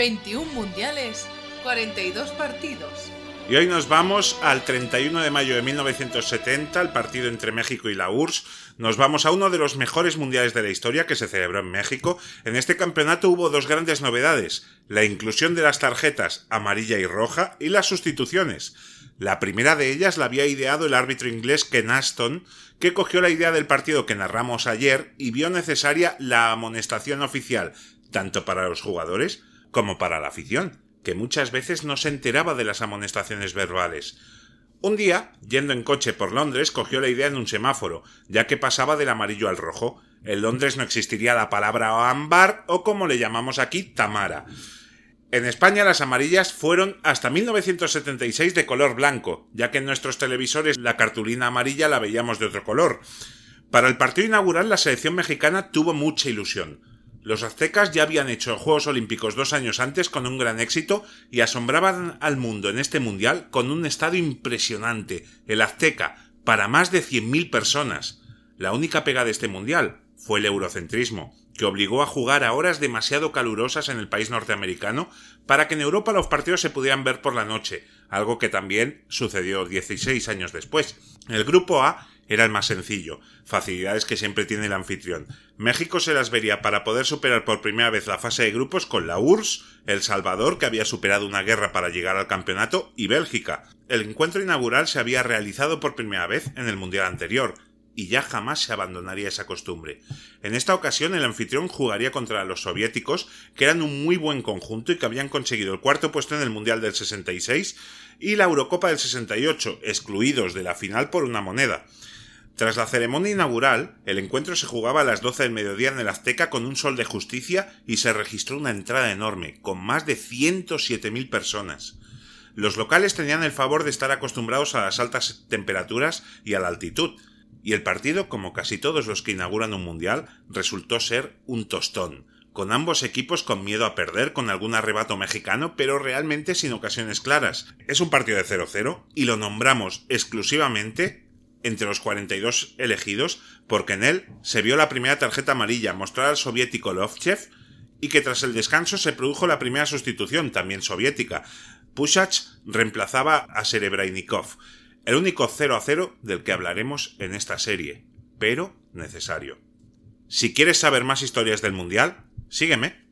21 mundiales, 42 partidos. Y hoy nos vamos al 31 de mayo de 1970, el partido entre México y la URSS. Nos vamos a uno de los mejores mundiales de la historia que se celebró en México. En este campeonato hubo dos grandes novedades, la inclusión de las tarjetas amarilla y roja y las sustituciones. La primera de ellas la había ideado el árbitro inglés Ken Aston, que cogió la idea del partido que narramos ayer y vio necesaria la amonestación oficial, tanto para los jugadores como para la afición que muchas veces no se enteraba de las amonestaciones verbales. Un día, yendo en coche por Londres, cogió la idea en un semáforo, ya que pasaba del amarillo al rojo. En Londres no existiría la palabra ámbar o como le llamamos aquí, Tamara. En España las amarillas fueron hasta 1976 de color blanco, ya que en nuestros televisores la cartulina amarilla la veíamos de otro color. Para el partido inaugural la selección mexicana tuvo mucha ilusión. Los aztecas ya habían hecho Juegos Olímpicos dos años antes con un gran éxito y asombraban al mundo en este mundial con un estadio impresionante, el Azteca, para más de 100.000 personas. La única pega de este mundial fue el eurocentrismo, que obligó a jugar a horas demasiado calurosas en el país norteamericano para que en Europa los partidos se pudieran ver por la noche, algo que también sucedió 16 años después. El grupo A era el más sencillo, facilidades que siempre tiene el anfitrión. México se las vería para poder superar por primera vez la fase de grupos con la URSS, El Salvador, que había superado una guerra para llegar al campeonato, y Bélgica. El encuentro inaugural se había realizado por primera vez en el Mundial anterior, y ya jamás se abandonaría esa costumbre. En esta ocasión el anfitrión jugaría contra los soviéticos, que eran un muy buen conjunto y que habían conseguido el cuarto puesto en el Mundial del 66 y la Eurocopa del 68, excluidos de la final por una moneda. Tras la ceremonia inaugural, el encuentro se jugaba a las 12 del mediodía en el Azteca con un sol de justicia y se registró una entrada enorme, con más de 107.000 personas. Los locales tenían el favor de estar acostumbrados a las altas temperaturas y a la altitud, y el partido, como casi todos los que inauguran un mundial, resultó ser un tostón, con ambos equipos con miedo a perder, con algún arrebato mexicano, pero realmente sin ocasiones claras. Es un partido de 0-0 y lo nombramos exclusivamente entre los 42 elegidos porque en él se vio la primera tarjeta amarilla mostrada al soviético Lovchev y que tras el descanso se produjo la primera sustitución, también soviética. Pushach reemplazaba a Serebrainikov, el único 0 a 0 del que hablaremos en esta serie, pero necesario. Si quieres saber más historias del Mundial, sígueme.